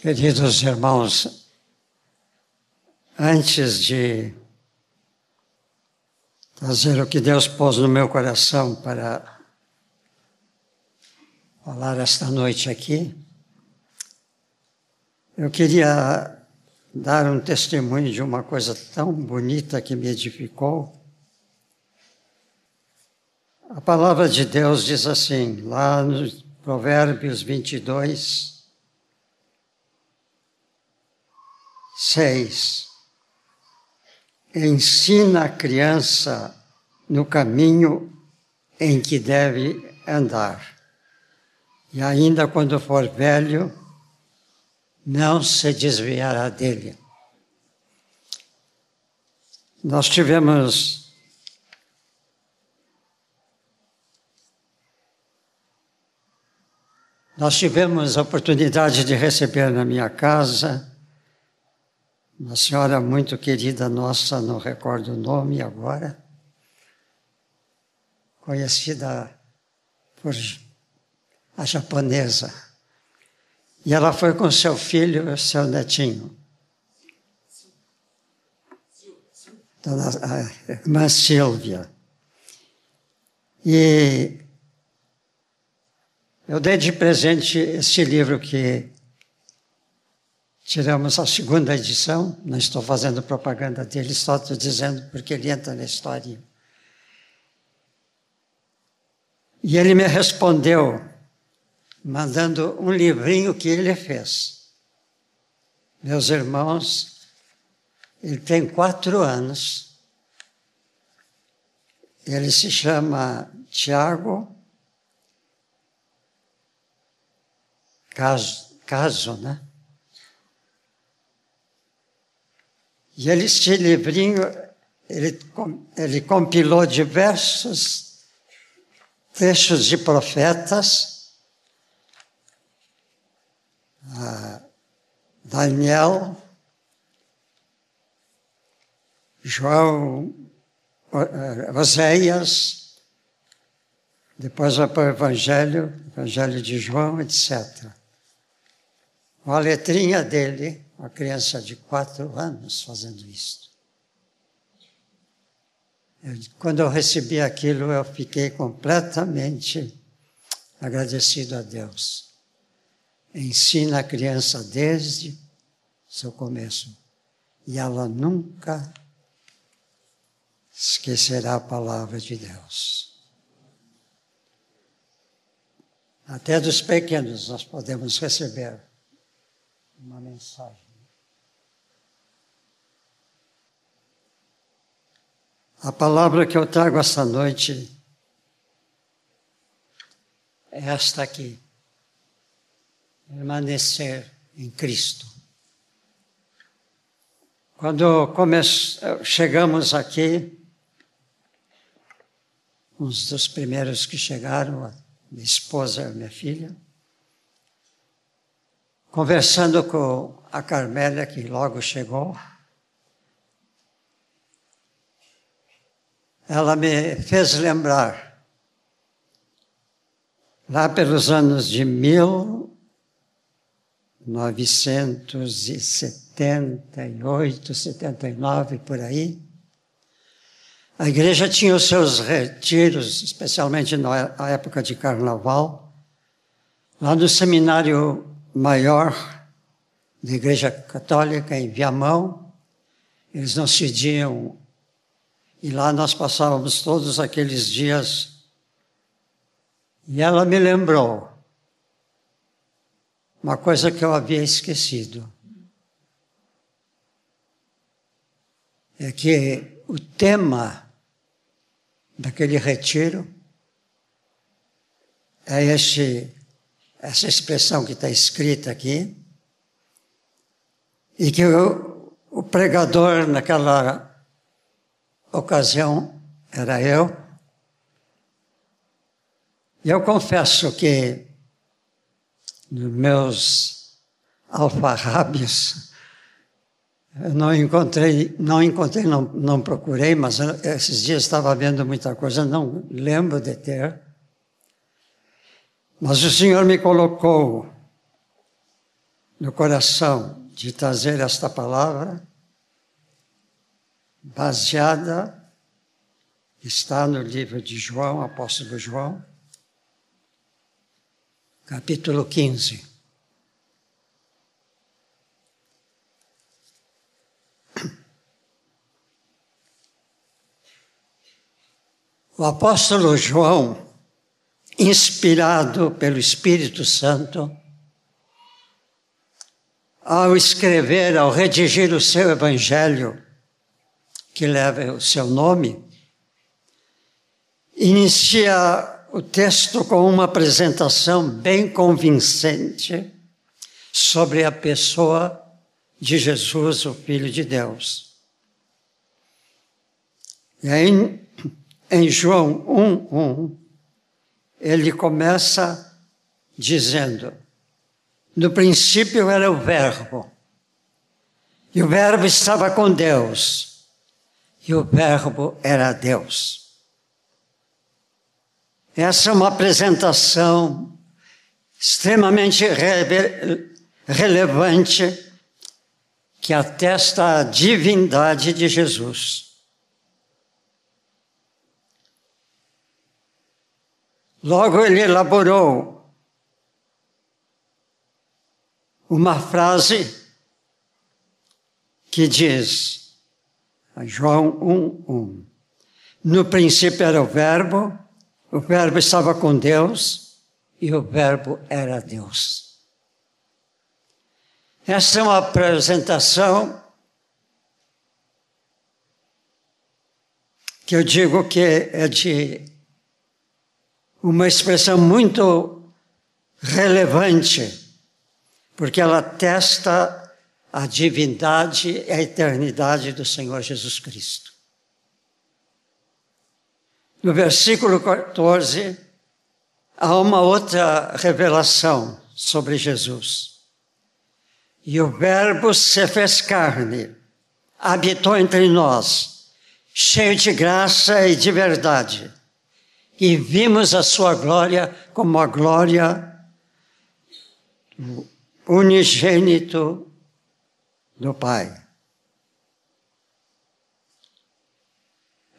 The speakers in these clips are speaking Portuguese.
Queridos irmãos, antes de fazer o que Deus pôs no meu coração para falar esta noite aqui, eu queria dar um testemunho de uma coisa tão bonita que me edificou. A palavra de Deus diz assim, lá no Provérbios 22, 6. Ensina a criança no caminho em que deve andar. E ainda quando for velho, não se desviará dele. Nós tivemos Nós tivemos a oportunidade de receber na minha casa uma senhora muito querida nossa, não recordo o nome agora, conhecida por a japonesa. E ela foi com seu filho, seu netinho. Dona, a irmã Silvia. E eu dei de presente este livro que Tiramos a segunda edição, não estou fazendo propaganda dele, só estou dizendo porque ele entra na história. E ele me respondeu, mandando um livrinho que ele fez. Meus irmãos, ele tem quatro anos. Ele se chama Tiago Caso, Caso, né? E ele, este livrinho, ele, ele compilou diversos trechos de profetas, ah, Daniel, João, eh, Oséias, depois vai para o Evangelho, Evangelho de João, etc. Uma letrinha dele, uma criança de quatro anos fazendo isso. Eu, quando eu recebi aquilo, eu fiquei completamente agradecido a Deus. Ensina a criança desde seu começo e ela nunca esquecerá a palavra de Deus. Até dos pequenos nós podemos receber uma mensagem. A palavra que eu trago esta noite é esta aqui: permanecer em Cristo. Quando chegamos aqui, uns dos primeiros que chegaram, minha esposa e minha filha, conversando com a Carmélia, que logo chegou, ela me fez lembrar, lá pelos anos de 1978, 79, por aí, a igreja tinha os seus retiros, especialmente na época de carnaval, lá no seminário maior da Igreja Católica, em Viamão. Eles não cediam e lá nós passávamos todos aqueles dias. E ela me lembrou uma coisa que eu havia esquecido. É que o tema daquele retiro é este, essa expressão que está escrita aqui, e que o, o pregador naquela ocasião era eu. E eu confesso que nos meus alfarrábios eu não encontrei, não encontrei, não, não procurei, mas esses dias estava vendo muita coisa, não lembro de ter. Mas o Senhor me colocou no coração de trazer esta palavra, baseada, está no livro de João, apóstolo João, capítulo 15. O apóstolo João, inspirado pelo Espírito Santo, ao escrever, ao redigir o seu evangelho, que leva o seu nome, inicia o texto com uma apresentação bem convincente sobre a pessoa de Jesus, o Filho de Deus. E aí, em João 1:1, ele começa dizendo: No princípio era o Verbo, e o Verbo estava com Deus, e o Verbo era Deus. Essa é uma apresentação extremamente relevante que atesta a divindade de Jesus. Logo ele elaborou uma frase que diz, João 1:1. No princípio era o Verbo, o Verbo estava com Deus e o Verbo era Deus. Essa é uma apresentação que eu digo que é de uma expressão muito relevante, porque ela testa a divindade e a eternidade do Senhor Jesus Cristo. No versículo 14, há uma outra revelação sobre Jesus. E o Verbo se fez carne, habitou entre nós, cheio de graça e de verdade e vimos a sua glória como a glória do unigênito do Pai.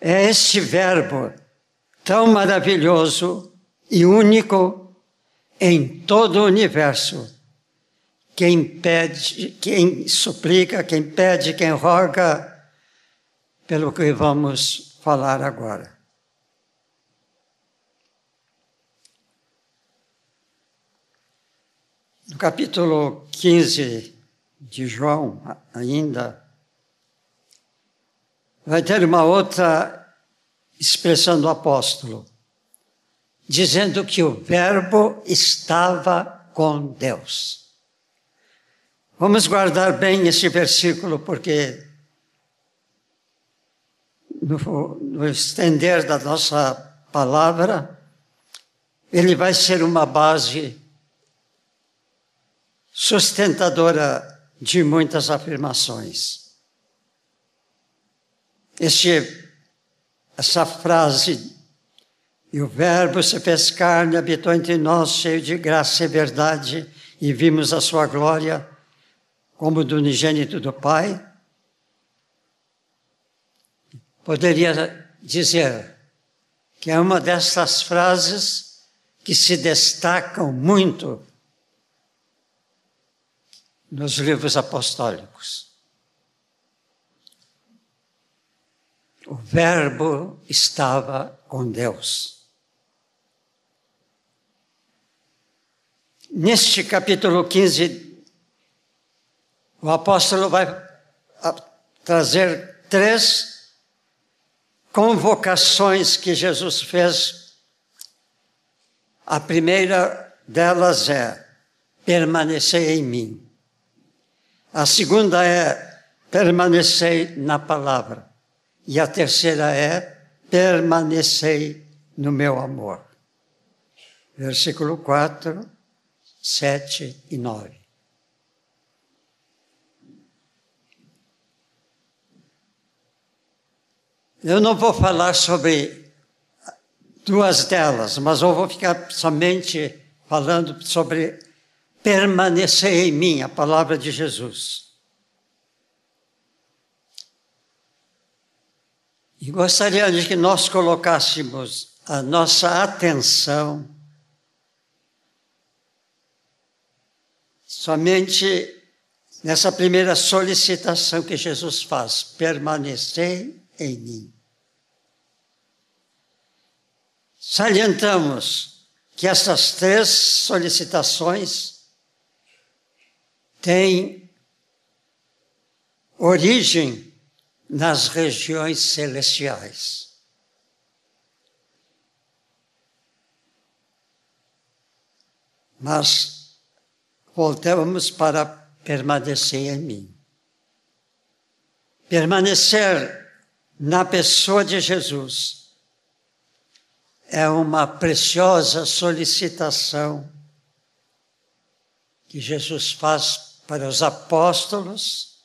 É este verbo tão maravilhoso e único em todo o universo. Quem pede, quem suplica, quem pede, quem roga, pelo que vamos falar agora. No capítulo 15 de João, ainda, vai ter uma outra expressão do apóstolo, dizendo que o Verbo estava com Deus. Vamos guardar bem esse versículo, porque no, no estender da nossa palavra, ele vai ser uma base sustentadora de muitas afirmações. Este, essa frase, e o Verbo se fez carne, habitou entre nós, cheio de graça e verdade, e vimos a sua glória como do unigênito do Pai. Poderia dizer que é uma dessas frases que se destacam muito nos livros apostólicos. O Verbo estava com Deus. Neste capítulo 15, o apóstolo vai trazer três convocações que Jesus fez. A primeira delas é: permanecer em mim. A segunda é permanecei na palavra. E a terceira é permanecei no meu amor. Versículo 4, 7 e 9. Eu não vou falar sobre duas delas, mas eu vou ficar somente falando sobre permanecer em mim, a palavra de Jesus. E gostaria de que nós colocássemos a nossa atenção somente nessa primeira solicitação que Jesus faz: permanecer em mim. Salientamos que essas três solicitações têm origem nas regiões celestiais. Mas voltamos para permanecer em mim. Permanecer na pessoa de Jesus é uma preciosa solicitação que Jesus faz para os apóstolos,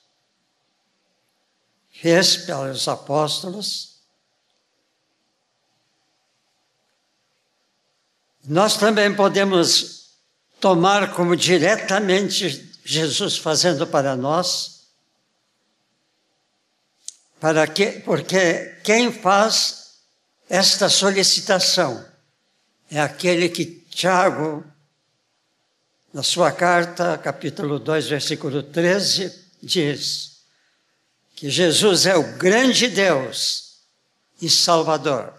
fez para os apóstolos. Nós também podemos tomar como diretamente Jesus fazendo para nós, para que, porque quem faz esta solicitação é aquele que Tiago, na sua carta, capítulo 2, versículo 13, diz que Jesus é o grande Deus e Salvador.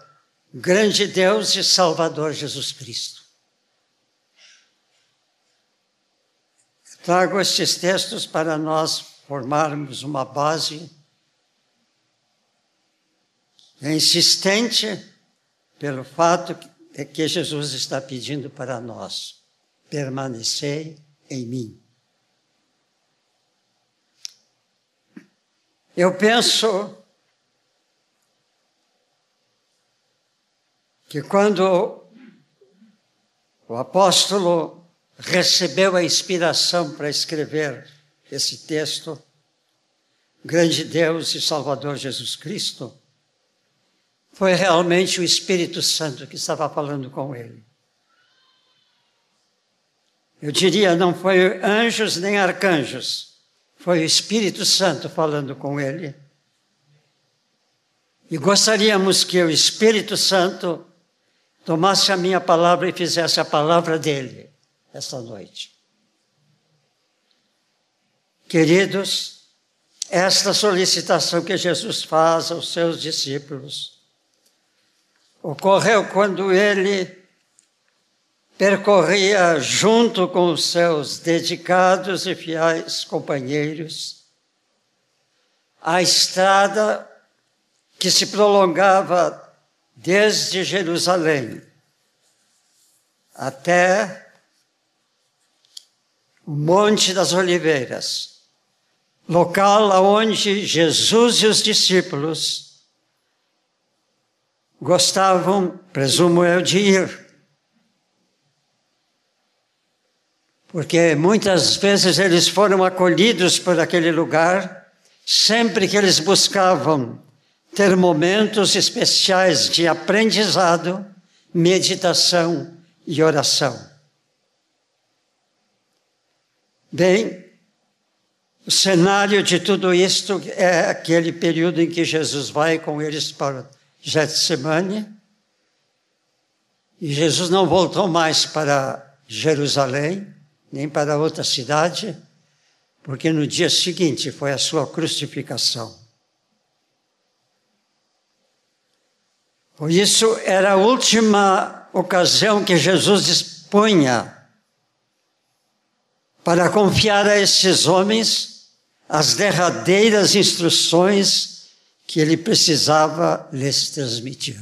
Grande Deus e Salvador Jesus Cristo. Trago estes textos para nós formarmos uma base insistente pelo fato que Jesus está pedindo para nós permanecer em mim. Eu penso que quando o apóstolo recebeu a inspiração para escrever esse texto, Grande Deus e Salvador Jesus Cristo, foi realmente o Espírito Santo que estava falando com ele. Eu diria, não foi anjos nem arcanjos, foi o Espírito Santo falando com ele. E gostaríamos que o Espírito Santo tomasse a minha palavra e fizesse a palavra dele esta noite. Queridos, esta solicitação que Jesus faz aos seus discípulos ocorreu quando ele percorria junto com os seus dedicados e fiéis companheiros a estrada que se prolongava desde Jerusalém até o Monte das Oliveiras, local onde Jesus e os discípulos gostavam, presumo eu, de ir. Porque muitas vezes eles foram acolhidos por aquele lugar, sempre que eles buscavam ter momentos especiais de aprendizado, meditação e oração. Bem, o cenário de tudo isto é aquele período em que Jesus vai com eles para Getsemane, e Jesus não voltou mais para Jerusalém, nem para outra cidade, porque no dia seguinte foi a sua crucificação. Por isso, era a última ocasião que Jesus dispunha para confiar a esses homens as derradeiras instruções que ele precisava lhes transmitir.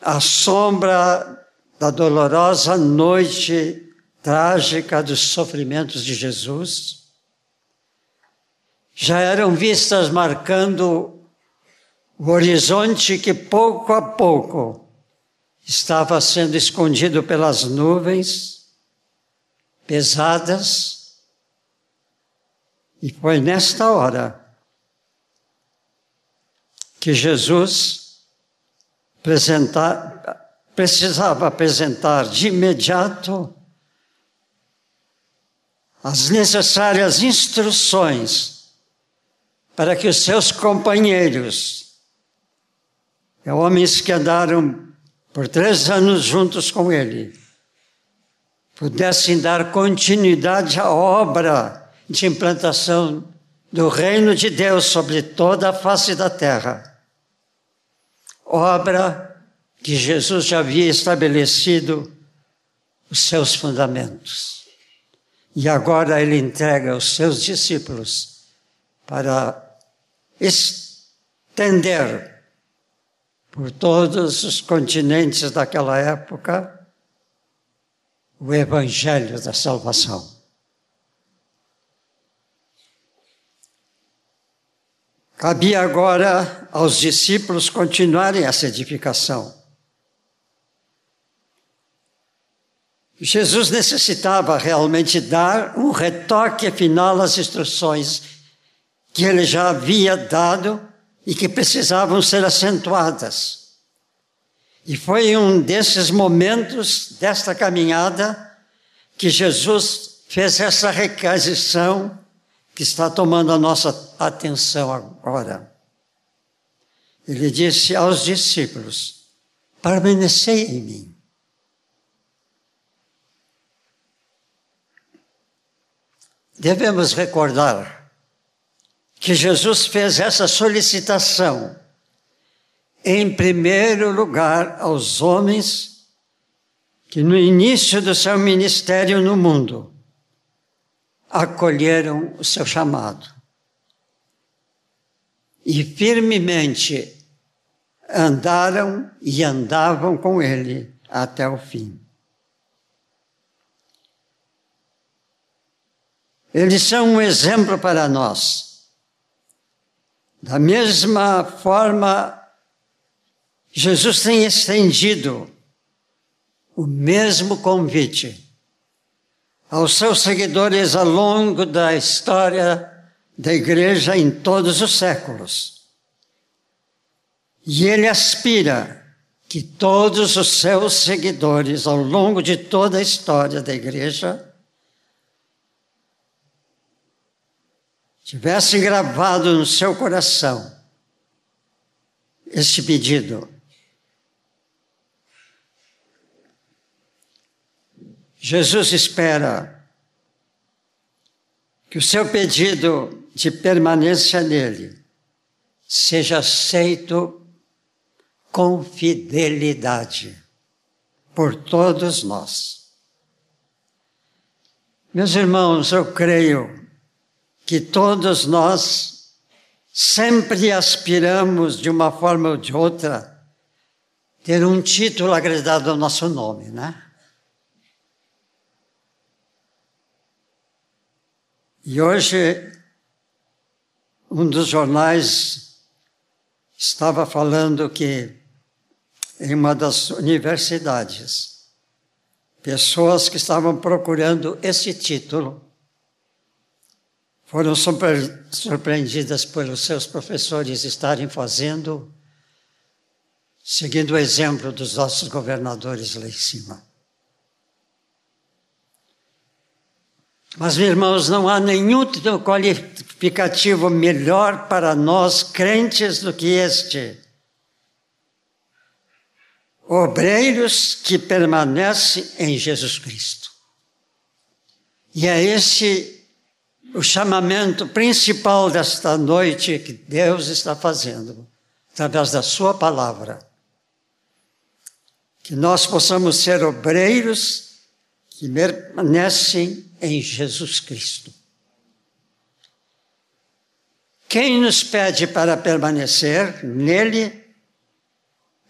A sombra da dolorosa noite trágica dos sofrimentos de Jesus. Já eram vistas marcando o horizonte que pouco a pouco estava sendo escondido pelas nuvens pesadas, e foi nesta hora que Jesus precisava apresentar de imediato as necessárias instruções para que os seus companheiros, homens que andaram por três anos juntos com ele, pudessem dar continuidade à obra de implantação do reino de Deus sobre toda a face da terra. Obra que Jesus já havia estabelecido os seus fundamentos. E agora ele entrega os seus discípulos para estender por todos os continentes daquela época o evangelho da salvação. Cabia agora aos discípulos continuarem essa edificação. Jesus necessitava realmente dar um retoque final às instruções que ele já havia dado e que precisavam ser acentuadas. E foi um desses momentos desta caminhada que Jesus fez essa requisição que está tomando a nossa atenção agora. Ele disse aos discípulos: permanecei em mim. Devemos recordar que Jesus fez essa solicitação, em primeiro lugar, aos homens que no início do seu ministério no mundo acolheram o seu chamado e firmemente andaram e andavam com ele até o fim. Eles são um exemplo para nós. Da mesma forma, Jesus tem estendido o mesmo convite aos seus seguidores ao longo da história da igreja em todos os séculos. E ele aspira que todos os seus seguidores ao longo de toda a história da igreja tivesse gravado no seu coração este pedido. Jesus espera que o seu pedido de permanência nele seja aceito com fidelidade por todos nós. Meus irmãos, eu creio que todos nós sempre aspiramos, de uma forma ou de outra, ter um título agregado ao nosso nome, né? E hoje, um dos jornais estava falando que em uma das universidades, pessoas que estavam procurando esse título foram surpreendidas pelos seus professores estarem fazendo, seguindo o exemplo dos nossos governadores lá em cima. Mas, irmãos, não há nenhum qualificativo melhor para nós crentes do que este. Obreiros que permanecem em Jesus Cristo. E é esse o chamamento principal desta noite que Deus está fazendo, através da Sua palavra. Que nós possamos ser obreiros que permanecem em Jesus Cristo. Quem nos pede para permanecer nele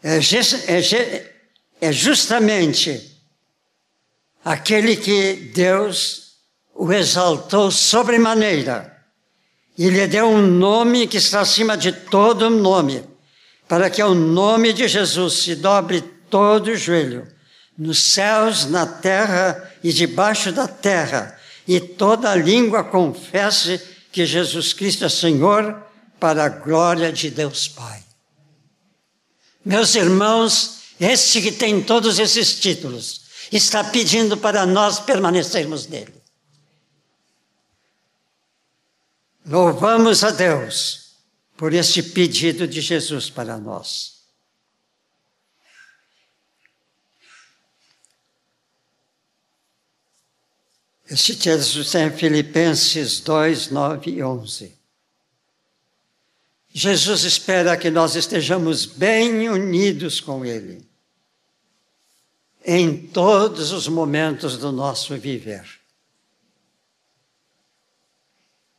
é, é, é justamente aquele que Deus o exaltou sobremaneira e lhe deu um nome que está acima de todo nome, para que ao nome de Jesus se dobre todo o joelho, nos céus, na terra e debaixo da terra, e toda língua confesse que Jesus Cristo é Senhor, para a glória de Deus Pai. Meus irmãos, Este que tem todos esses títulos, está pedindo para nós permanecermos nele. Louvamos a Deus por este pedido de Jesus para nós. Este texto está em Filipenses 2, 9 e 11. Jesus espera que nós estejamos bem unidos com Ele em todos os momentos do nosso viver.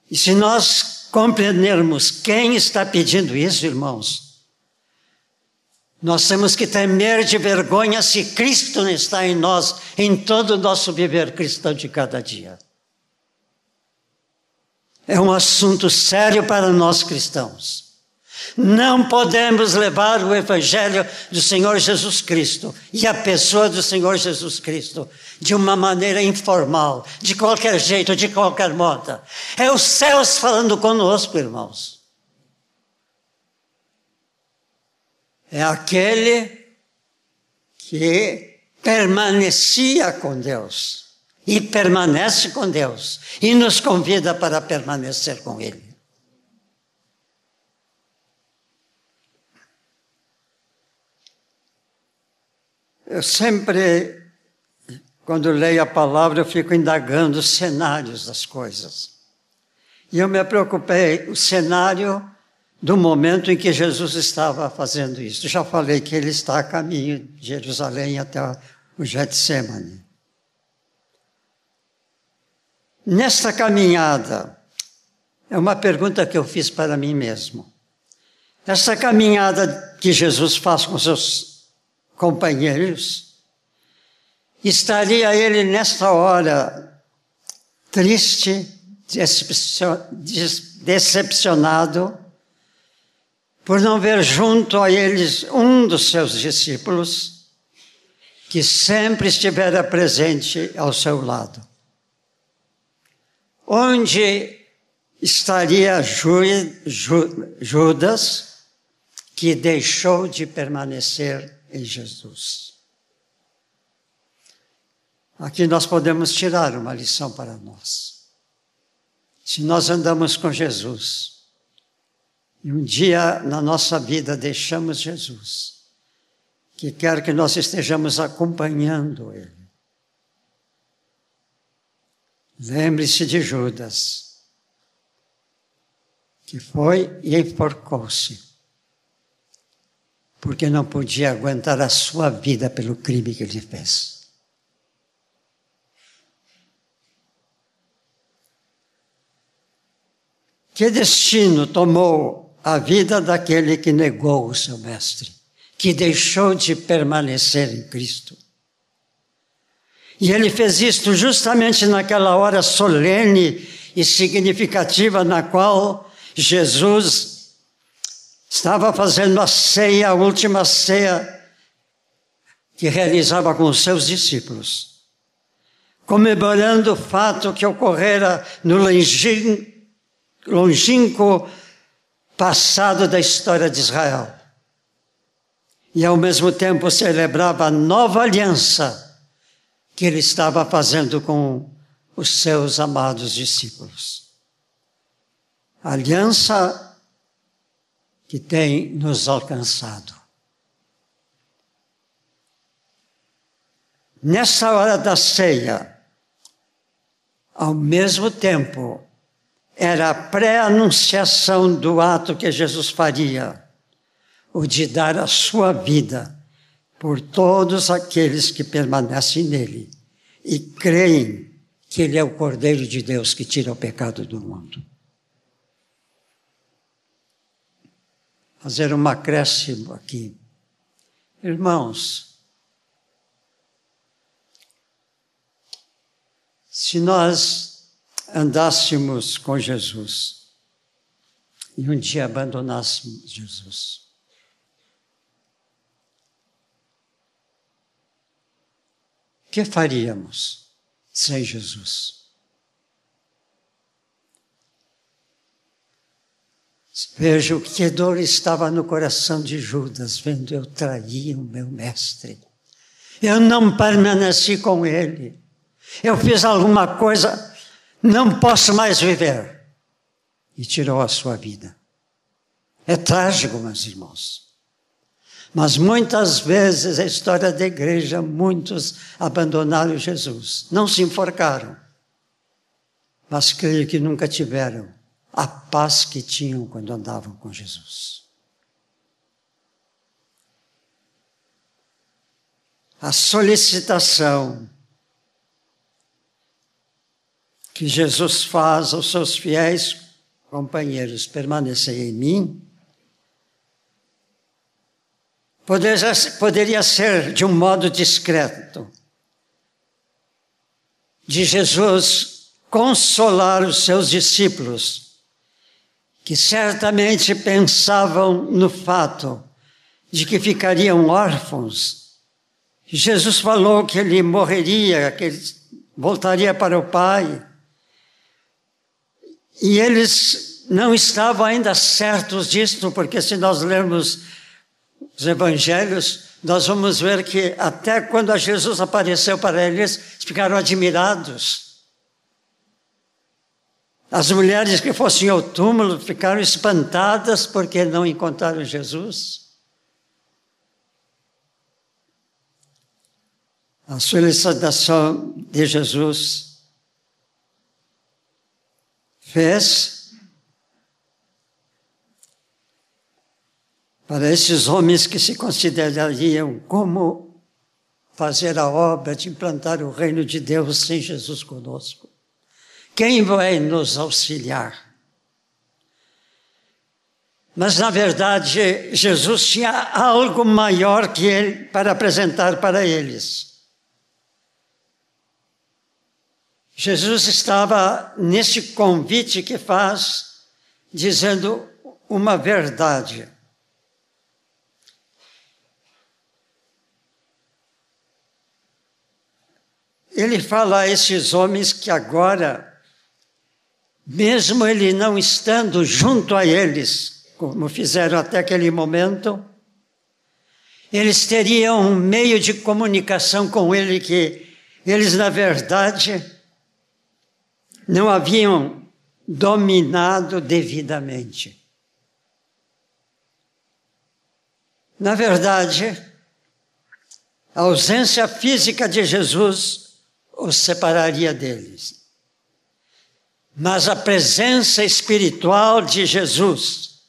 E se nós compreendermos quem está pedindo isso, irmãos, nós temos que temer de vergonha se Cristo não está em nós, em todo o nosso viver cristão de cada dia. É um assunto sério para nós cristãos. Não podemos levar o Evangelho do Senhor Jesus Cristo e a pessoa do Senhor Jesus Cristo de uma maneira informal, de qualquer jeito, de qualquer modo. É os céus falando conosco, irmãos. É aquele que permanecia com Deus e permanece com Deus e nos convida para permanecer com Ele. Eu sempre, quando leio a palavra, eu fico indagando os cenários das coisas. E eu me preocupei, o cenário do momento em que Jesus estava fazendo isso. Já falei que ele está a caminho de Jerusalém até o Getsemane. Nesta caminhada, é uma pergunta que eu fiz para mim mesmo. Essa caminhada que Jesus faz com seus companheiros, estaria ele nesta hora triste, decepcionado, por não ver junto a eles um dos seus discípulos, que sempre estivera presente ao seu lado. Onde estaria Judas, que deixou de permanecer em Jesus. Aqui nós podemos tirar uma lição para nós. Se nós andamos com Jesus e um dia na nossa vida deixamos Jesus, que quer que nós estejamos acompanhando Ele. Lembre-se de Judas, que foi e enforcou-se porque não podia aguentar a sua vida pelo crime que ele fez. Que destino tomou a vida daquele que negou o seu mestre, que deixou de permanecer em Cristo? E ele fez isto justamente naquela hora solene e significativa na qual Jesus Estava fazendo a ceia, a última ceia que realizava com os seus discípulos, comemorando o fato que ocorrera no longínquo passado da história de Israel. E ao mesmo tempo celebrava a nova aliança que ele estava fazendo com os seus amados discípulos. aliança que tem nos alcançado. Nessa hora da ceia, ao mesmo tempo, era a pré-anunciação do ato que Jesus faria, o de dar a sua vida por todos aqueles que permanecem nele e creem que ele é o Cordeiro de Deus que tira o pecado do mundo. Fazer um acréscimo aqui. Irmãos, se nós andássemos com Jesus e um dia abandonássemos Jesus, o que faríamos sem Jesus? Vejo que dor estava no coração de Judas, vendo eu trair o meu mestre. Eu não permaneci com ele. Eu fiz alguma coisa, não posso mais viver. E tirou a sua vida. É trágico, meus irmãos. Mas muitas vezes a história da igreja, muitos abandonaram Jesus. Não se enforcaram, mas creio que nunca tiveram a paz que tinham quando andavam com Jesus. A solicitação que Jesus faz aos seus fiéis companheiros permanecer em mim poderia ser de um modo discreto, de Jesus consolar os seus discípulos, que certamente pensavam no fato de que ficariam órfãos. Jesus falou que ele morreria, que ele voltaria para o Pai. E eles não estavam ainda certos disto, porque se nós lermos os evangelhos, nós vamos ver que até quando Jesus apareceu para eles, eles ficaram admirados. As mulheres que fossem ao túmulo ficaram espantadas porque não encontraram Jesus. A solicitação de Jesus fez para esses homens que se considerariam como fazer a obra de implantar o reino de Deus sem Jesus conosco. Quem vai nos auxiliar? Mas, na verdade, Jesus tinha algo maior que ele para apresentar para eles. Jesus estava nesse convite que faz, dizendo uma verdade. ele fala a esses homens que agora, mesmo ele não estando junto a eles, como fizeram até aquele momento, eles teriam um meio de comunicação com ele que eles, na verdade, não haviam dominado devidamente. Na verdade, a ausência física de Jesus os separaria deles. Mas a presença espiritual de Jesus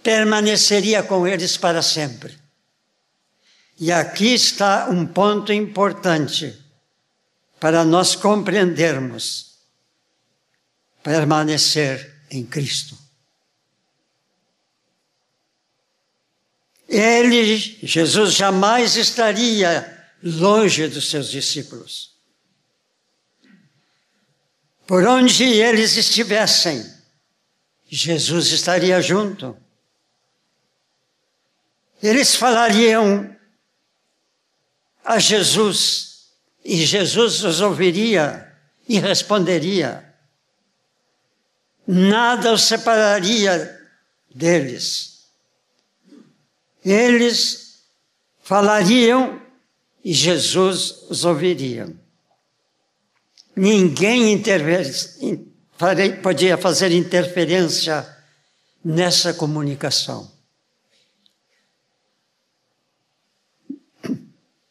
permaneceria com eles para sempre. E aqui está um ponto importante para nós compreendermos permanecer em Cristo. Ele, Jesus, jamais estaria longe dos seus discípulos. Por onde eles estivessem, Jesus estaria junto. Eles falariam a Jesus e Jesus os ouviria e responderia. Nada os separaria deles. Eles falariam e Jesus os ouviria. Ninguém podia fazer interferência nessa comunicação.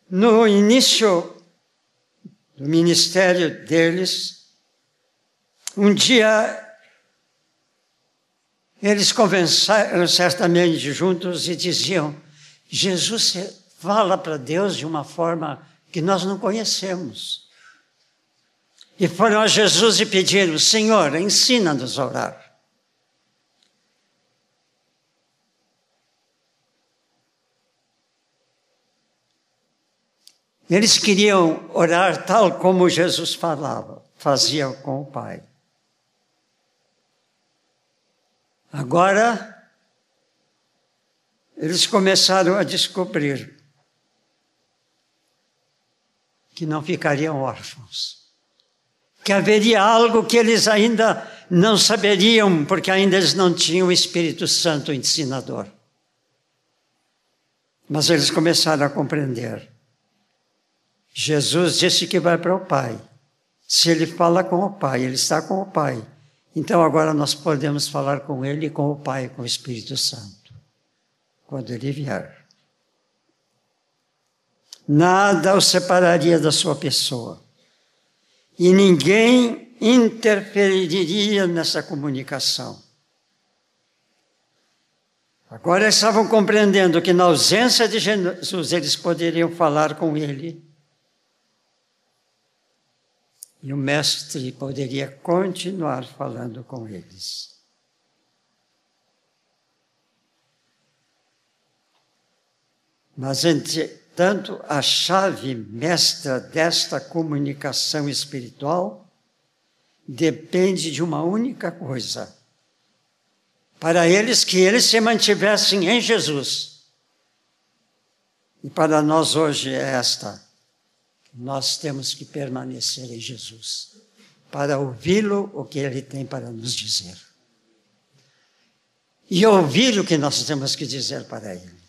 No início do ministério deles, um dia eles conversaram certamente juntos e diziam: Jesus fala para Deus de uma forma que nós não conhecemos. E foram a Jesus e pediram: Senhor, ensina-nos a orar. Eles queriam orar tal como Jesus falava, fazia com o Pai. Agora, eles começaram a descobrir que não ficariam órfãos que haveria algo que eles ainda não saberiam, porque ainda eles não tinham o Espírito Santo ensinador. Mas eles começaram a compreender. Jesus disse que vai para o Pai. Se ele fala com o Pai, ele está com o Pai. Então agora nós podemos falar com ele, com o Pai, com o Espírito Santo, quando ele vier. Nada o separaria da sua pessoa. E ninguém interferiria nessa comunicação. Agora eles estavam compreendendo que na ausência de Jesus eles poderiam falar com ele. E o mestre poderia continuar falando com eles. Mas, entretanto, a chave mestra desta comunicação espiritual depende de uma única coisa para eles que eles se mantivessem em Jesus. E para nós hoje é esta. Nós temos que permanecer em Jesus para ouvi-lo o que ele tem para nos dizer. E ouvir o que nós temos que dizer para ele.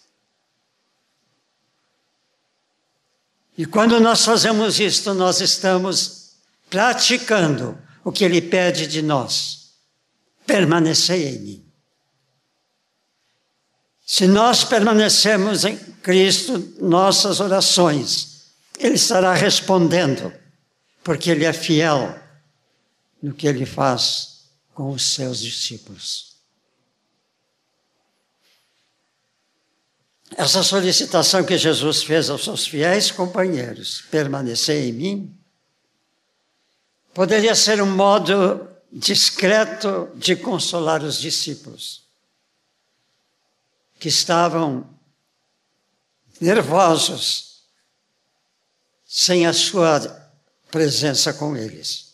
E quando nós fazemos isto, nós estamos praticando o que ele pede de nós. Permanecer em mim. Se nós permanecemos em Cristo, nossas orações, Ele estará respondendo, porque Ele é fiel no que Ele faz com os seus discípulos. Essa solicitação que Jesus fez aos seus fiéis companheiros, permanecer em mim, poderia ser um modo discreto de consolar os discípulos que estavam nervosos sem a sua presença com eles.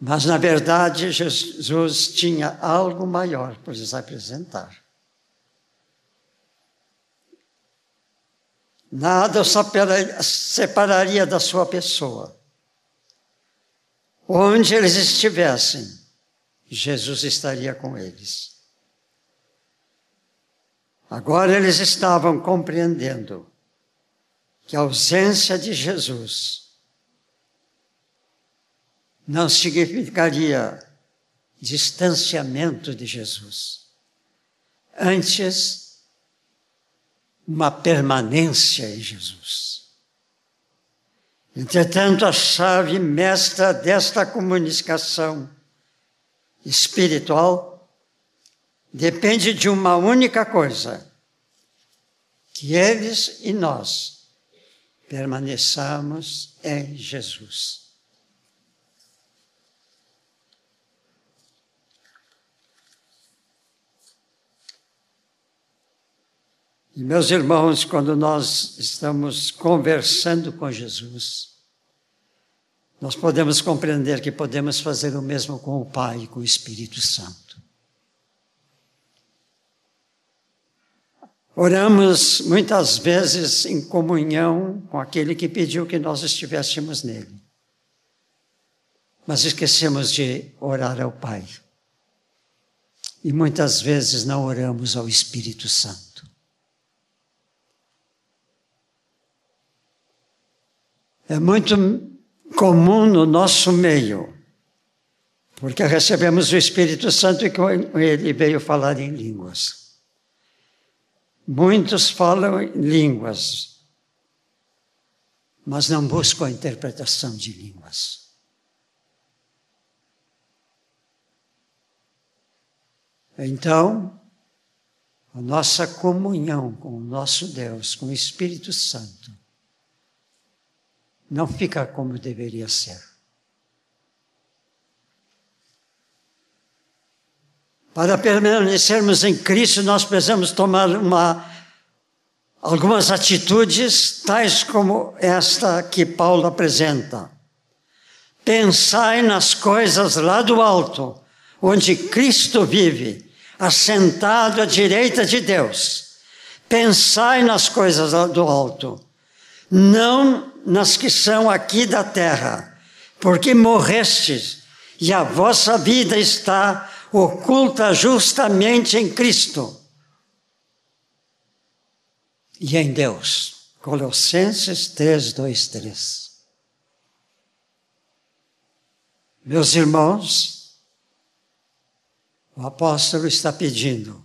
Mas, na verdade, Jesus tinha algo maior para lhes apresentar. Nada o separaria da sua pessoa. Onde eles estivessem, Jesus estaria com eles. Agora eles estavam compreendendo que a ausência de Jesus não significaria distanciamento de Jesus. Antes, uma permanência em Jesus. Entretanto, a chave mestra desta comunicação espiritual depende de uma única coisa: que eles e nós permaneçamos em Jesus. E meus irmãos, quando nós estamos conversando com Jesus, nós podemos compreender que podemos fazer o mesmo com o Pai e com o Espírito Santo. Oramos muitas vezes em comunhão com aquele que pediu que nós estivéssemos nele. Mas esquecemos de orar ao Pai. E muitas vezes não oramos ao Espírito Santo. É muito comum no nosso meio, porque recebemos o Espírito Santo e com ele veio falar em línguas. Muitos falam línguas, mas não buscam a interpretação de línguas. Então, a nossa comunhão com o nosso Deus, com o Espírito Santo, não fica como deveria ser. Para permanecermos em Cristo, nós precisamos tomar uma, algumas atitudes, tais como esta que Paulo apresenta. Pensai nas coisas lá do alto, onde Cristo vive, assentado à direita de Deus. Pensai nas coisas lá do alto, não nas que são aqui da terra, porque morrestes e a vossa vida está oculta justamente em Cristo e em Deus. Colossenses 3, 2, 3. Meus irmãos, o apóstolo está pedindo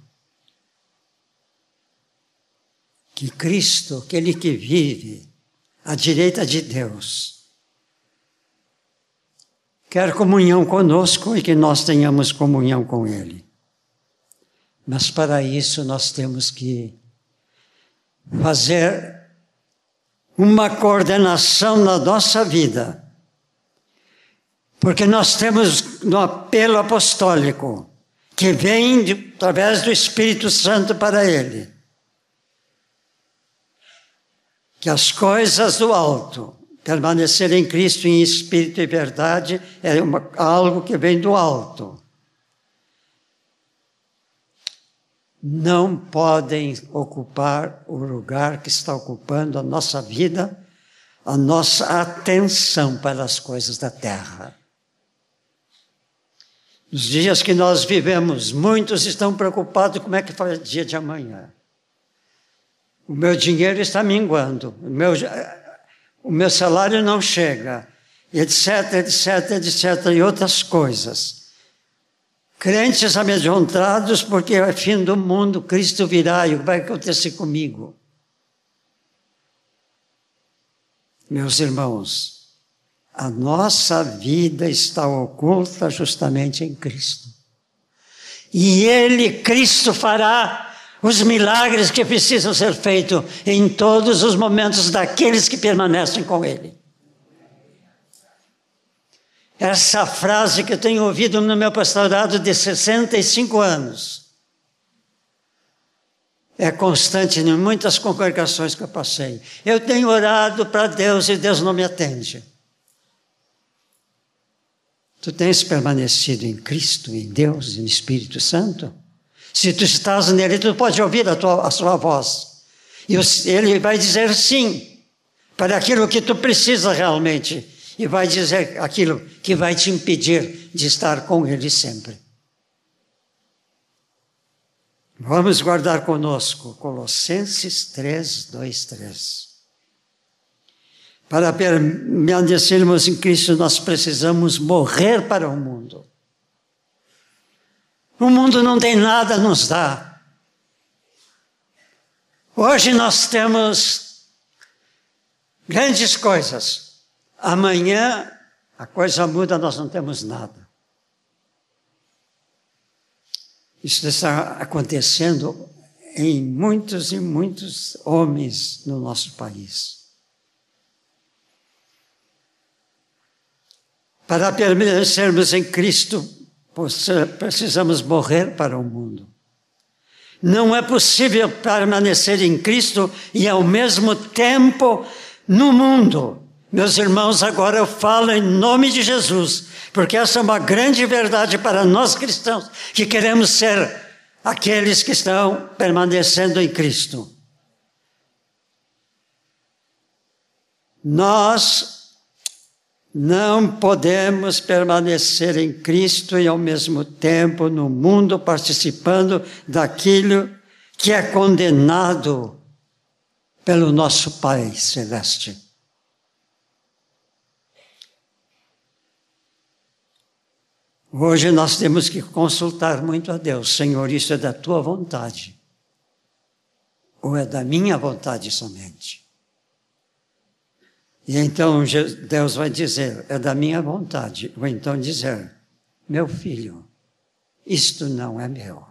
que Cristo, aquele que vive à direita de Deus, quer comunhão conosco e que nós tenhamos comunhão com Ele. Mas para isso nós temos que fazer uma coordenação na nossa vida. Porque nós temos no apelo apostólico, que vem de, através do Espírito Santo para ele, que as coisas do alto, permanecer em Cristo em espírito e verdade, é uma, algo que vem do alto. não podem ocupar o lugar que está ocupando a nossa vida, a nossa atenção para as coisas da terra. Nos dias que nós vivemos, muitos estão preocupados como é que o dia de amanhã. O meu dinheiro está minguando, o meu, o meu salário não chega, etc, etc, etc, e outras coisas. Crentes amedrontados porque é fim do mundo, Cristo virá e o que vai acontecer comigo? Meus irmãos, a nossa vida está oculta justamente em Cristo. E Ele, Cristo, fará os milagres que precisam ser feitos em todos os momentos daqueles que permanecem com Ele. Essa frase que eu tenho ouvido no meu pastorado de 65 anos é constante em muitas congregações que eu passei. Eu tenho orado para Deus e Deus não me atende. Tu tens permanecido em Cristo, em Deus e no Espírito Santo? Se tu estás nele, tu pode ouvir a, tua, a sua voz. E ele vai dizer sim para aquilo que tu precisa realmente e vai dizer aquilo que vai te impedir de estar com Ele sempre. Vamos guardar conosco Colossenses 3, 2, 3. Para permanecermos em Cristo, nós precisamos morrer para o mundo. O mundo não tem nada a nos dar. Hoje nós temos grandes coisas. Amanhã a coisa muda, nós não temos nada. Isso está acontecendo em muitos e muitos homens no nosso país. Para permanecermos em Cristo, precisamos morrer para o mundo. Não é possível permanecer em Cristo e ao mesmo tempo no mundo. Meus irmãos, agora eu falo em nome de Jesus, porque essa é uma grande verdade para nós cristãos, que queremos ser aqueles que estão permanecendo em Cristo. Nós não podemos permanecer em Cristo e ao mesmo tempo no mundo participando daquilo que é condenado pelo nosso Pai Celeste. Hoje nós temos que consultar muito a Deus. Senhor, isso é da tua vontade? Ou é da minha vontade somente? E então Deus vai dizer: é da minha vontade. Ou então dizer: meu filho, isto não é meu.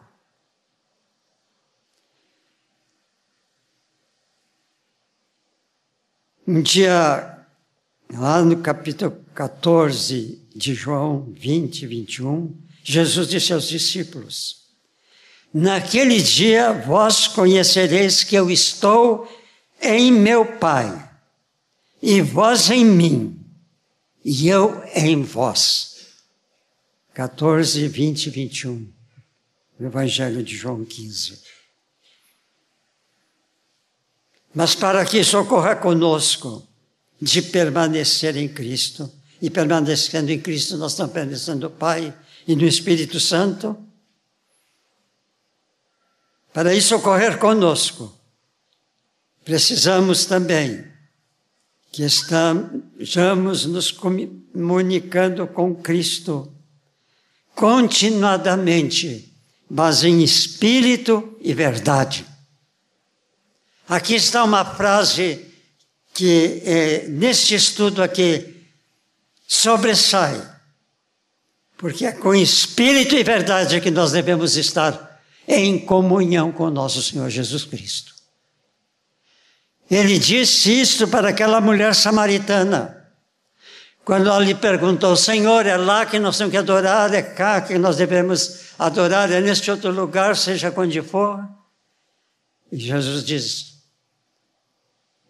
Um dia, lá no capítulo 14 de João 20, 21, Jesus disse aos discípulos: Naquele dia vós conhecereis que eu estou em meu Pai, e vós em mim, e eu em vós. 14, 20 e 21, no Evangelho de João 15. Mas para que isso ocorra conosco, de permanecer em Cristo, e permanecendo em Cristo, nós estamos permanecendo no Pai e no Espírito Santo. Para isso ocorrer conosco, precisamos também que estejamos nos comunicando com Cristo continuadamente, mas em espírito e verdade. Aqui está uma frase que é, neste estudo aqui sobressai, porque é com espírito e verdade que nós devemos estar em comunhão com nosso Senhor Jesus Cristo. Ele disse isto para aquela mulher samaritana. Quando ela lhe perguntou, Senhor, é lá que nós temos que adorar, é cá que nós devemos adorar, é neste outro lugar, seja onde for? E Jesus diz: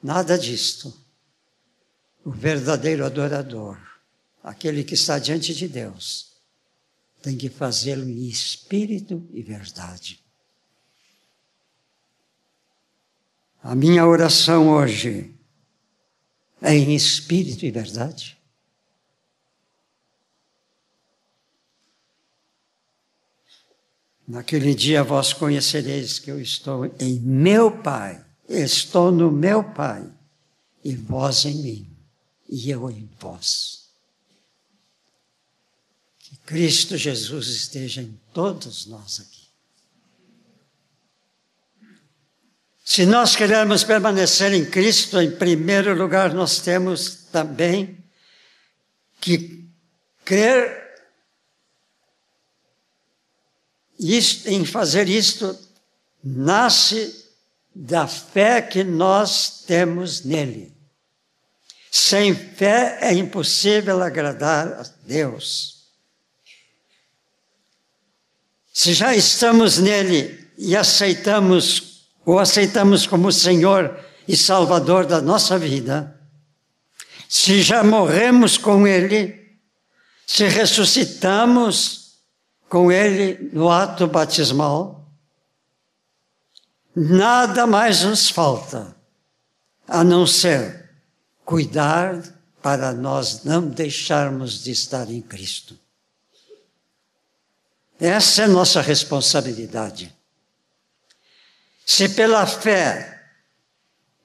Nada disto. O verdadeiro adorador, aquele que está diante de Deus, tem que fazê-lo em espírito e verdade. A minha oração hoje é em espírito e verdade. Naquele dia vós conhecereis que eu estou em meu Pai, estou no meu Pai, e vós em mim, e eu em vós. Que Cristo Jesus esteja em todos nós aqui. Se nós queremos permanecer em Cristo, em primeiro lugar, nós temos também que crer isto, em fazer isto, nasce da fé que nós temos nele. Sem fé é impossível agradar a Deus. Se já estamos nele e aceitamos o aceitamos como Senhor e Salvador da nossa vida, se já morremos com Ele, se ressuscitamos com Ele no ato batismal, nada mais nos falta a não ser cuidar para nós não deixarmos de estar em Cristo. Essa é nossa responsabilidade. Se pela fé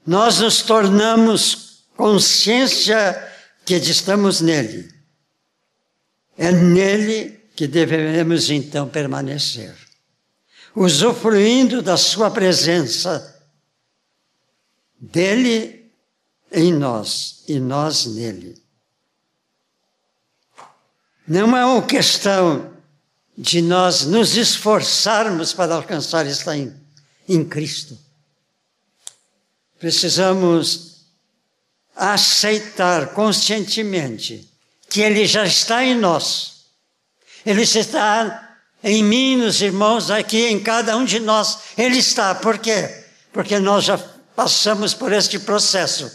nós nos tornamos consciência que estamos nele, é nele que devemos então permanecer, usufruindo da sua presença, dele em nós e nós nele. Não é uma questão de nós nos esforçarmos para alcançar esta em Cristo. Precisamos aceitar conscientemente que Ele já está em nós. Ele está em mim, nos irmãos, aqui em cada um de nós. Ele está. Por quê? Porque nós já passamos por este processo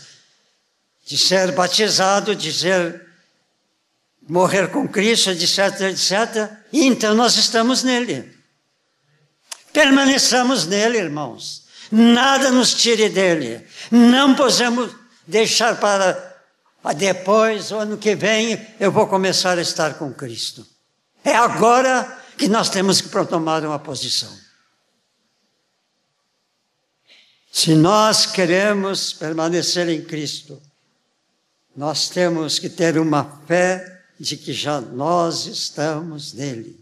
de ser batizado, de ser morrer com Cristo, etc, etc. E então nós estamos nele. Permaneçamos nele, irmãos. Nada nos tire dele. Não podemos deixar para depois, o ano que vem, eu vou começar a estar com Cristo. É agora que nós temos que tomar uma posição. Se nós queremos permanecer em Cristo, nós temos que ter uma fé de que já nós estamos nele.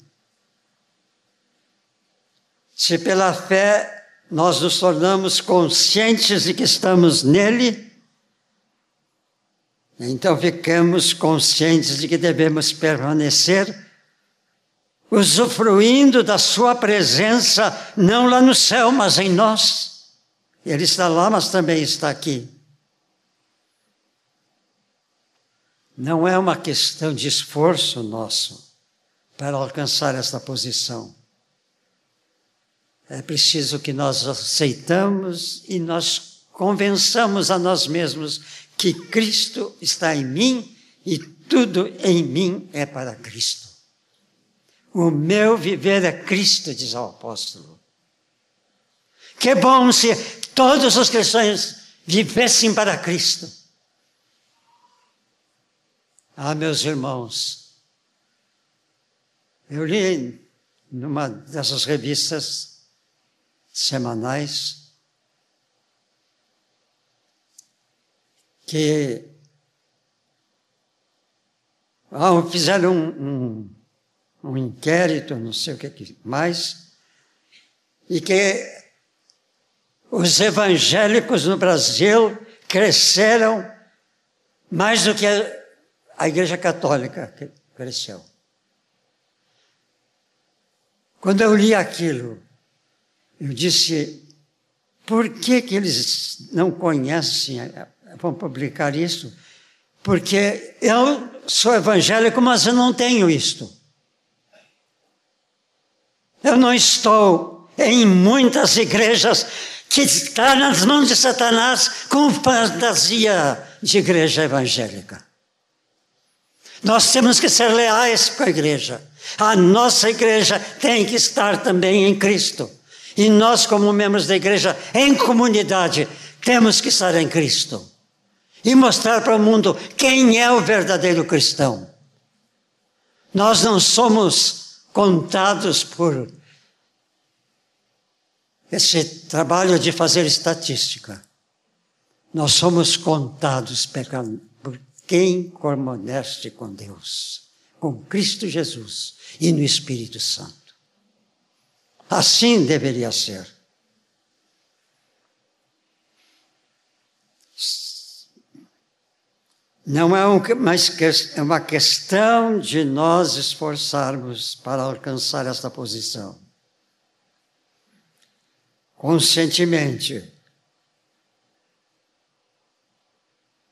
Se pela fé nós nos tornamos conscientes de que estamos nele, então ficamos conscientes de que devemos permanecer usufruindo da Sua presença, não lá no céu, mas em nós. Ele está lá, mas também está aqui. Não é uma questão de esforço nosso para alcançar esta posição. É preciso que nós aceitamos e nós convençamos a nós mesmos que Cristo está em mim e tudo em mim é para Cristo. O meu viver é Cristo, diz o apóstolo. Que bom se todos os cristãos vivessem para Cristo. Ah, meus irmãos, eu li numa dessas revistas semanais que ah, fizeram um, um, um inquérito, não sei o que mais, e que os evangélicos no Brasil cresceram mais do que a Igreja Católica cresceu. Quando eu li aquilo, eu disse: por que, que eles não conhecem, vão publicar isso? Porque eu sou evangélico, mas eu não tenho isto. Eu não estou em muitas igrejas que está nas mãos de Satanás com fantasia de igreja evangélica. Nós temos que ser leais com a igreja. A nossa igreja tem que estar também em Cristo. E nós, como membros da igreja, em comunidade, temos que estar em Cristo. E mostrar para o mundo quem é o verdadeiro cristão. Nós não somos contados por esse trabalho de fazer estatística. Nós somos contados por quem permanece com Deus, com Cristo Jesus e no Espírito Santo. Assim deveria ser. Não é uma questão de nós esforçarmos para alcançar esta posição conscientemente.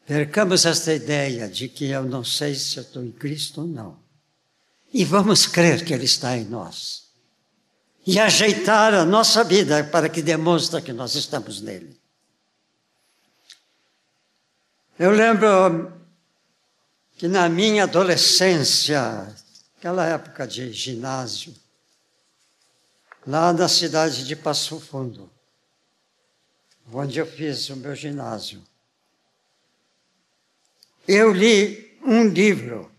Percamos esta ideia de que eu não sei se eu estou em Cristo ou não. E vamos crer que Ele está em nós. E ajeitar a nossa vida para que demonstre que nós estamos nele. Eu lembro que na minha adolescência, aquela época de ginásio, lá na cidade de Passo Fundo, onde eu fiz o meu ginásio. Eu li um livro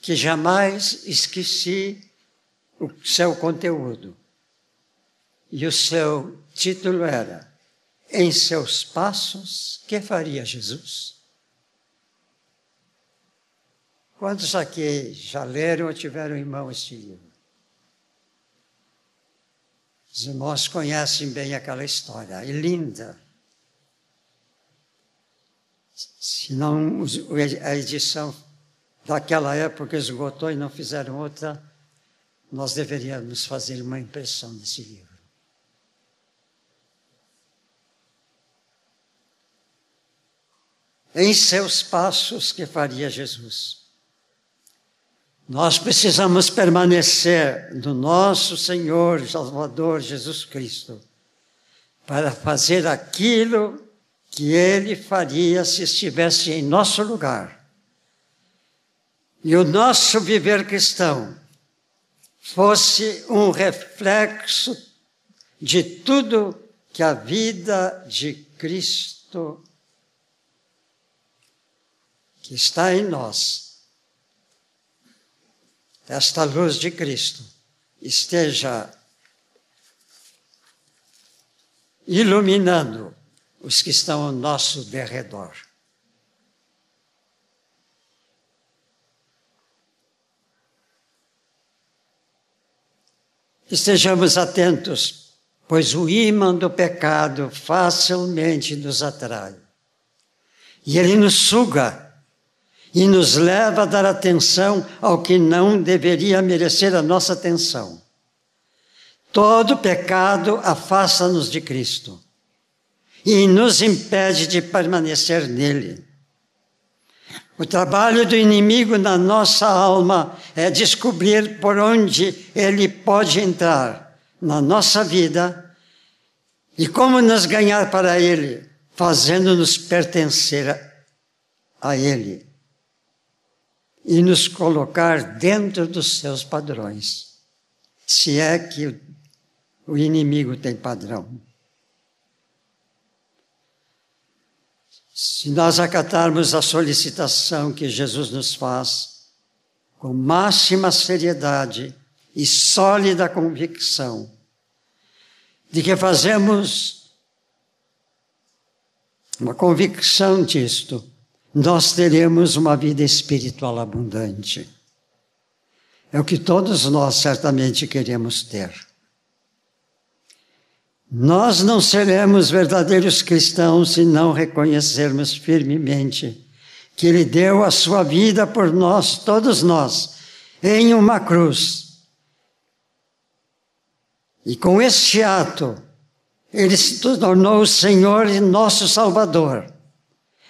que jamais esqueci o seu conteúdo. E o seu título era Em seus passos, que faria Jesus? Quantos aqui já leram ou tiveram em mão este livro? Os irmãos conhecem bem aquela história, é linda. Se não a edição daquela época esgotou e não fizeram outra, nós deveríamos fazer uma impressão desse livro. Em seus passos que faria Jesus. Nós precisamos permanecer no nosso Senhor Salvador Jesus Cristo para fazer aquilo que Ele faria se estivesse em nosso lugar. E o nosso viver cristão fosse um reflexo de tudo que a vida de Cristo que está em nós esta luz de Cristo esteja iluminando os que estão ao nosso derredor. Estejamos atentos, pois o ímã do pecado facilmente nos atrai. E ele nos suga e nos leva a dar atenção ao que não deveria merecer a nossa atenção. Todo pecado afasta-nos de Cristo e nos impede de permanecer nele. O trabalho do inimigo na nossa alma é descobrir por onde ele pode entrar na nossa vida e como nos ganhar para ele, fazendo-nos pertencer a ele e nos colocar dentro dos seus padrões, se é que o inimigo tem padrão. Se nós acatarmos a solicitação que Jesus nos faz, com máxima seriedade e sólida convicção, de que fazemos uma convicção disto, nós teremos uma vida espiritual abundante. É o que todos nós certamente queremos ter. Nós não seremos verdadeiros cristãos se não reconhecermos firmemente que Ele deu a sua vida por nós, todos nós, em uma cruz. E com este ato, Ele se tornou o Senhor e nosso Salvador,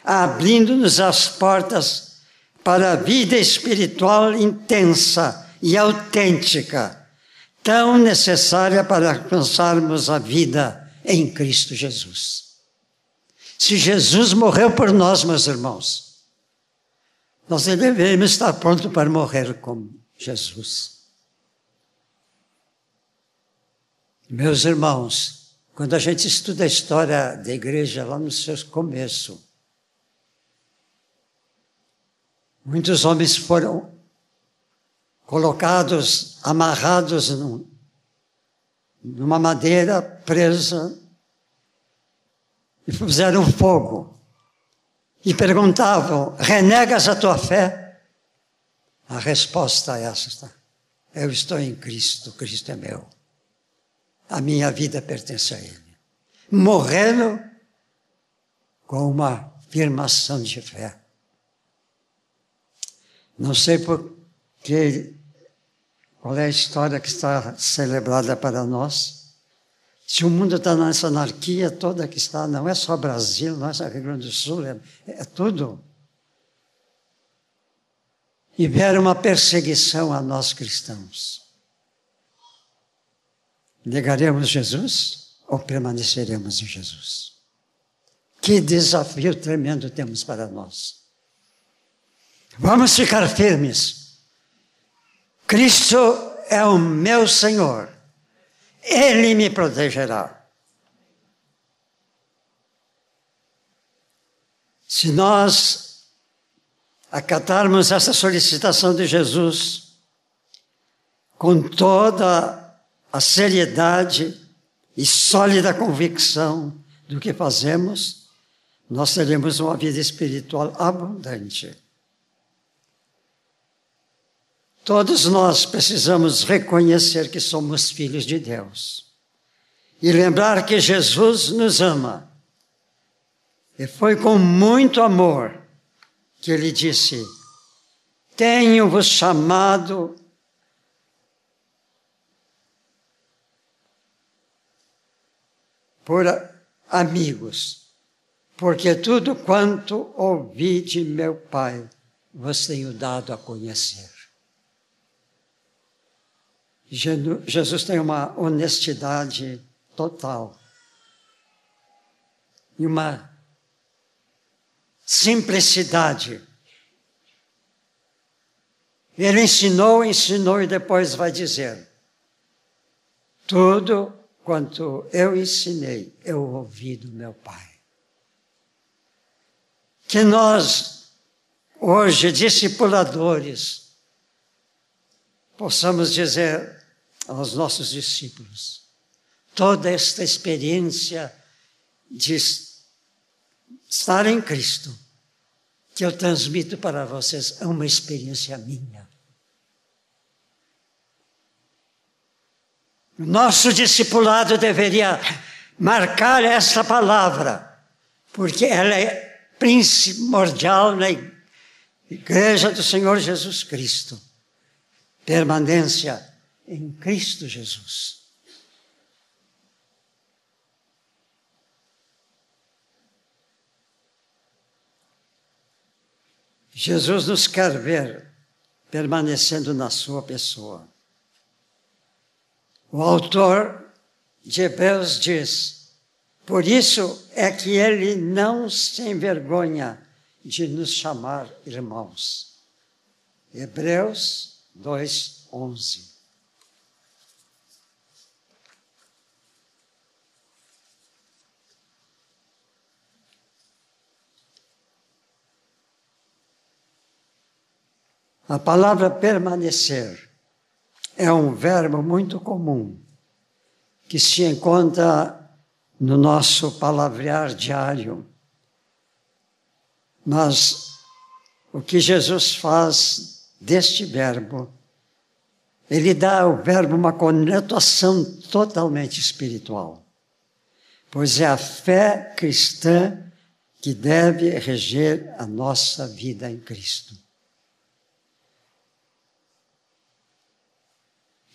abrindo-nos as portas para a vida espiritual intensa e autêntica tão necessária para alcançarmos a vida em Cristo Jesus. Se Jesus morreu por nós, meus irmãos, nós devemos estar prontos para morrer com Jesus. Meus irmãos, quando a gente estuda a história da igreja lá no seu começo, muitos homens foram colocados, amarrados num, numa madeira presa e fizeram fogo. E perguntavam: renegas a tua fé? A resposta é essa: eu estou em Cristo, Cristo é meu. A minha vida pertence a Ele. Morrendo com uma afirmação de fé. Não sei por que, qual é a história que está celebrada para nós? Se o mundo está nessa anarquia toda que está, não é só Brasil, não é só Rio Grande do Sul, é, é tudo. E vier uma perseguição a nós cristãos. Negaremos Jesus ou permaneceremos em Jesus? Que desafio tremendo temos para nós. Vamos ficar firmes Cristo é o meu Senhor. Ele me protegerá. Se nós acatarmos essa solicitação de Jesus com toda a seriedade e sólida convicção do que fazemos, nós teremos uma vida espiritual abundante. Todos nós precisamos reconhecer que somos filhos de Deus e lembrar que Jesus nos ama. E foi com muito amor que ele disse: Tenho-vos chamado por amigos, porque tudo quanto ouvi de meu Pai vos tenho dado a conhecer. Jesus tem uma honestidade total e uma simplicidade. Ele ensinou, ensinou e depois vai dizer: tudo quanto eu ensinei, eu ouvi do meu Pai. Que nós, hoje, discipuladores, possamos dizer: aos nossos discípulos. Toda esta experiência de estar em Cristo, que eu transmito para vocês, é uma experiência minha. Nosso discipulado deveria marcar essa palavra, porque ela é primordial na Igreja do Senhor Jesus Cristo. Permanência em Cristo Jesus. Jesus nos quer ver permanecendo na sua pessoa. O autor de Hebreus diz: por isso é que ele não se envergonha de nos chamar irmãos. Hebreus 2, 11. A palavra permanecer é um verbo muito comum que se encontra no nosso palavrear diário. Mas o que Jesus faz deste verbo, ele dá ao verbo uma conotação totalmente espiritual, pois é a fé cristã que deve reger a nossa vida em Cristo.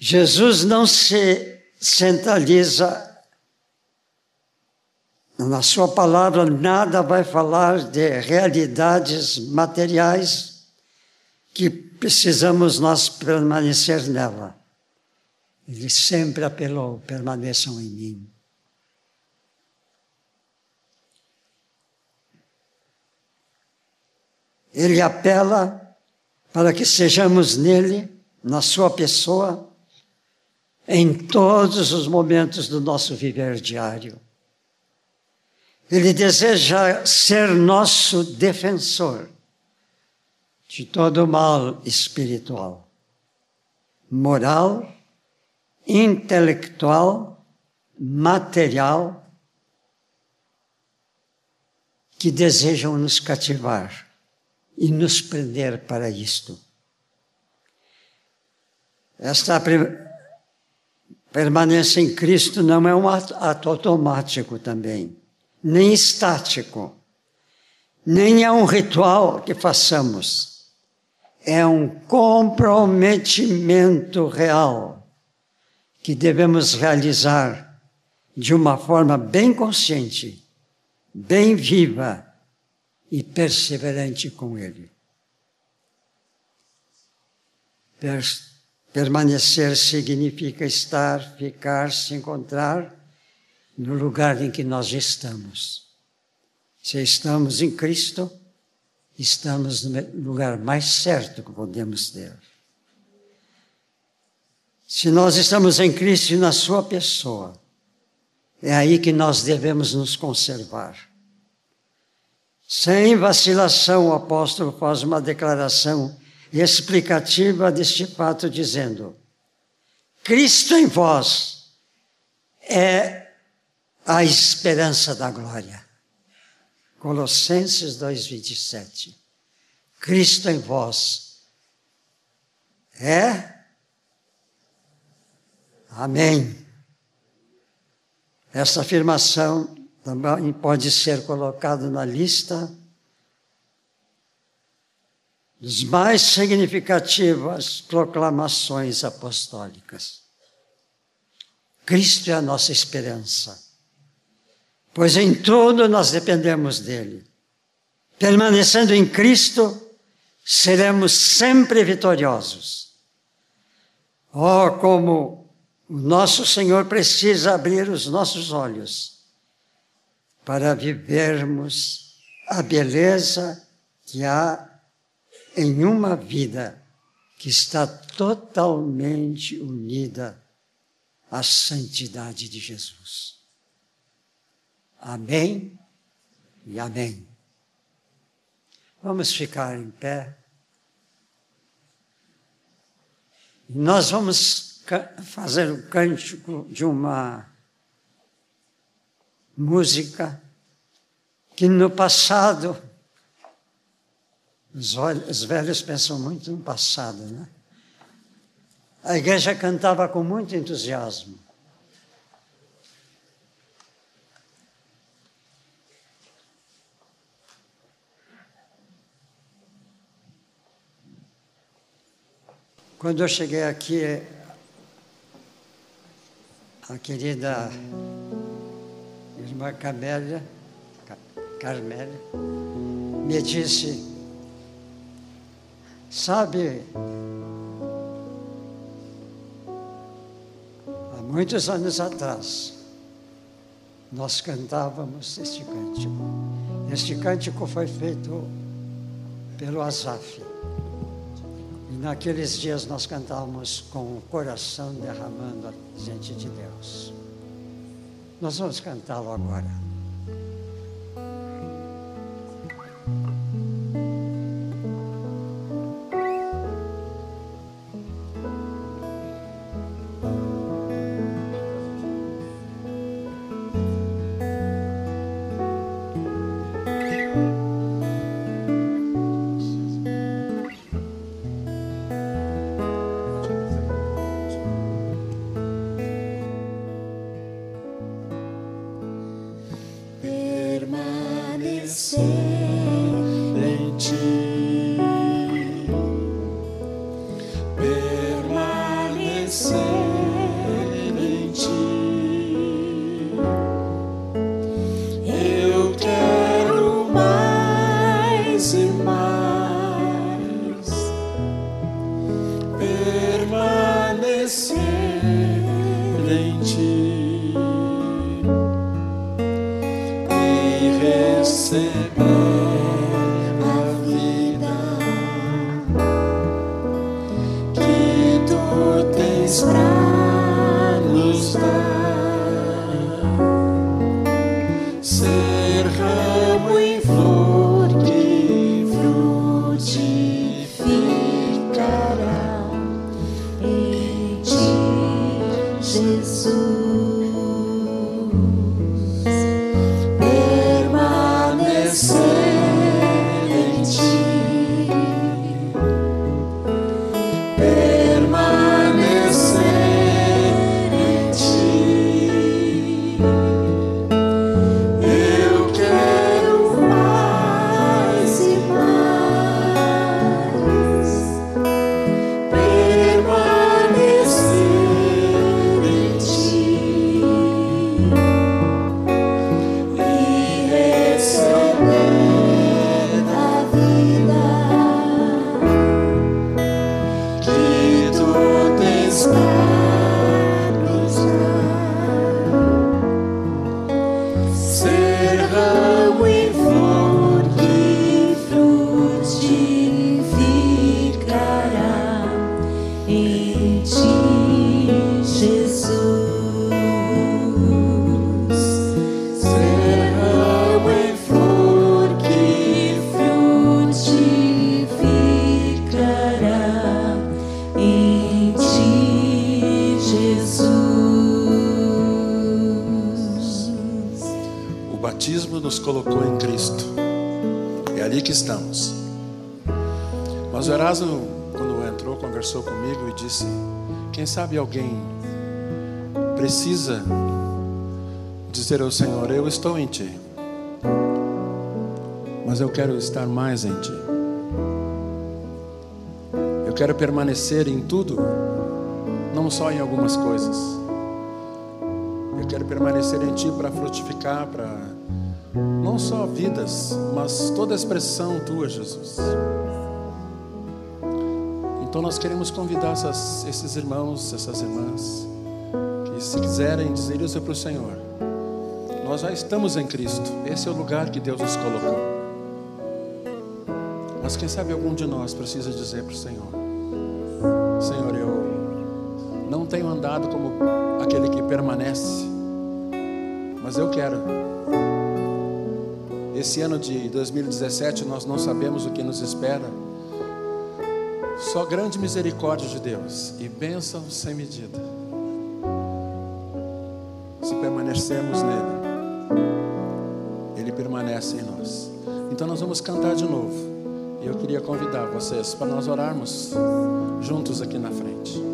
Jesus não se centraliza na sua palavra, nada vai falar de realidades materiais que precisamos nós permanecer nela. Ele sempre apelou: permaneçam em mim. Ele apela para que sejamos nele, na sua pessoa, em todos os momentos do nosso viver diário. Ele deseja ser nosso defensor de todo mal espiritual, moral, intelectual, material, que desejam nos cativar e nos prender para isto. Esta permanência em Cristo não é um ato, automático também nem estático, nem é um ritual que façamos. É um comprometimento real que devemos realizar de uma forma bem consciente, bem viva e perseverante com Ele. Permanecer significa estar, ficar, se encontrar no lugar em que nós estamos. Se estamos em Cristo, estamos no lugar mais certo que podemos ter. Se nós estamos em Cristo e na Sua pessoa, é aí que nós devemos nos conservar. Sem vacilação, o apóstolo faz uma declaração explicativa deste fato, dizendo: Cristo em vós é a esperança da glória. Colossenses 2,27. Cristo em vós é. Amém. Essa afirmação também pode ser colocada na lista das mais significativas proclamações apostólicas. Cristo é a nossa esperança pois em tudo nós dependemos dele. Permanecendo em Cristo, seremos sempre vitoriosos. Oh, como o nosso Senhor precisa abrir os nossos olhos para vivermos a beleza que há em uma vida que está totalmente unida à santidade de Jesus. Amém e amém. Vamos ficar em pé. Nós vamos fazer o cântico de uma música que no passado, os velhos pensam muito no passado, né? A igreja cantava com muito entusiasmo. Quando eu cheguei aqui, a querida irmã Camélia, Carmélia, me disse, sabe, há muitos anos atrás, nós cantávamos este cântico. Este cântico foi feito pelo Azaf. E naqueles dias nós cantávamos com o coração derramando diante de Deus. Nós vamos cantá-lo agora. Sabe alguém precisa dizer ao Senhor: Eu estou em Ti, mas eu quero estar mais em Ti. Eu quero permanecer em tudo, não só em algumas coisas. Eu quero permanecer em Ti para frutificar, para não só vidas, mas toda a expressão Tua, Jesus. Então nós queremos convidar essas, esses irmãos, essas irmãs, que se quiserem dizer isso para o Senhor, nós já estamos em Cristo, esse é o lugar que Deus nos colocou. Mas quem sabe algum de nós precisa dizer para o Senhor: Senhor, eu não tenho andado como aquele que permanece, mas eu quero. Esse ano de 2017 nós não sabemos o que nos espera. Só grande misericórdia de Deus e bênção sem medida. Se permanecermos nele, ele permanece em nós. Então nós vamos cantar de novo. E eu queria convidar vocês para nós orarmos juntos aqui na frente.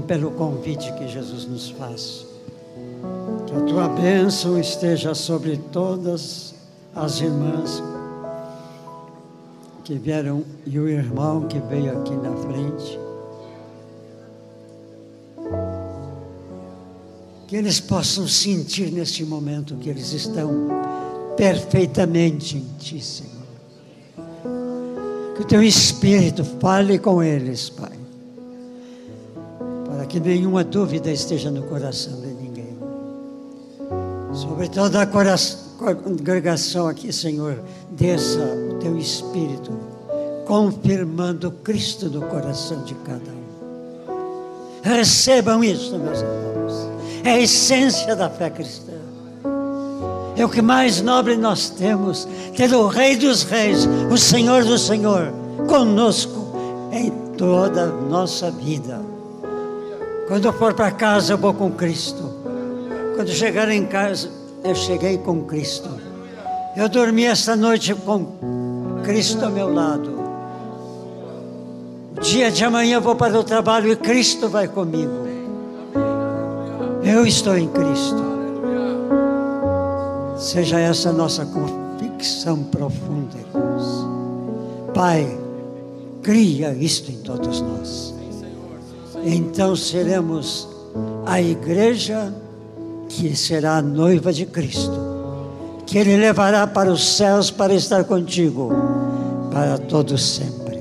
Pelo convite que Jesus nos faz. Que a tua bênção esteja sobre todas as irmãs que vieram e o irmão que veio aqui na frente. Que eles possam sentir neste momento que eles estão perfeitamente em Ti, Senhor. Que o Teu Espírito fale com eles, Pai, que nenhuma dúvida esteja no coração de ninguém. Sobre toda a congregação aqui, Senhor, desça o Teu Espírito, confirmando Cristo no coração de cada um. Recebam isso, meus irmãos. É a essência da fé cristã. É o que mais nobre nós temos, ter o Rei dos Reis, o Senhor do Senhor, conosco em toda a nossa vida. Quando eu for para casa, eu vou com Cristo. Quando chegar em casa, eu cheguei com Cristo. Eu dormi esta noite com Cristo ao meu lado. O dia de amanhã eu vou para o trabalho e Cristo vai comigo. Eu estou em Cristo. Seja essa a nossa convicção profunda, irmãos. Pai, cria isto em todos nós. Então seremos a igreja que será a noiva de Cristo, que Ele levará para os céus para estar contigo para todo sempre.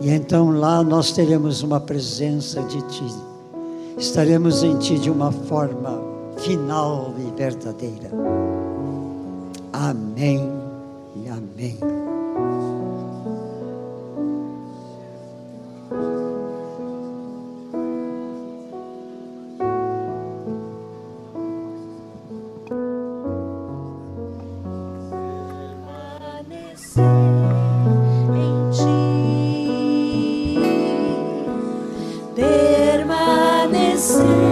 E então lá nós teremos uma presença de Ti, estaremos em Ti de uma forma final e verdadeira. Amém e amém. see.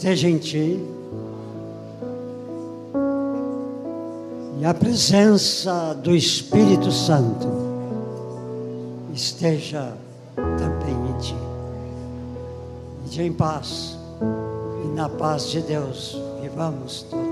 Esteja em ti. E a presença do Espírito Santo esteja também em ti. E em paz, e na paz de Deus, vivamos todos.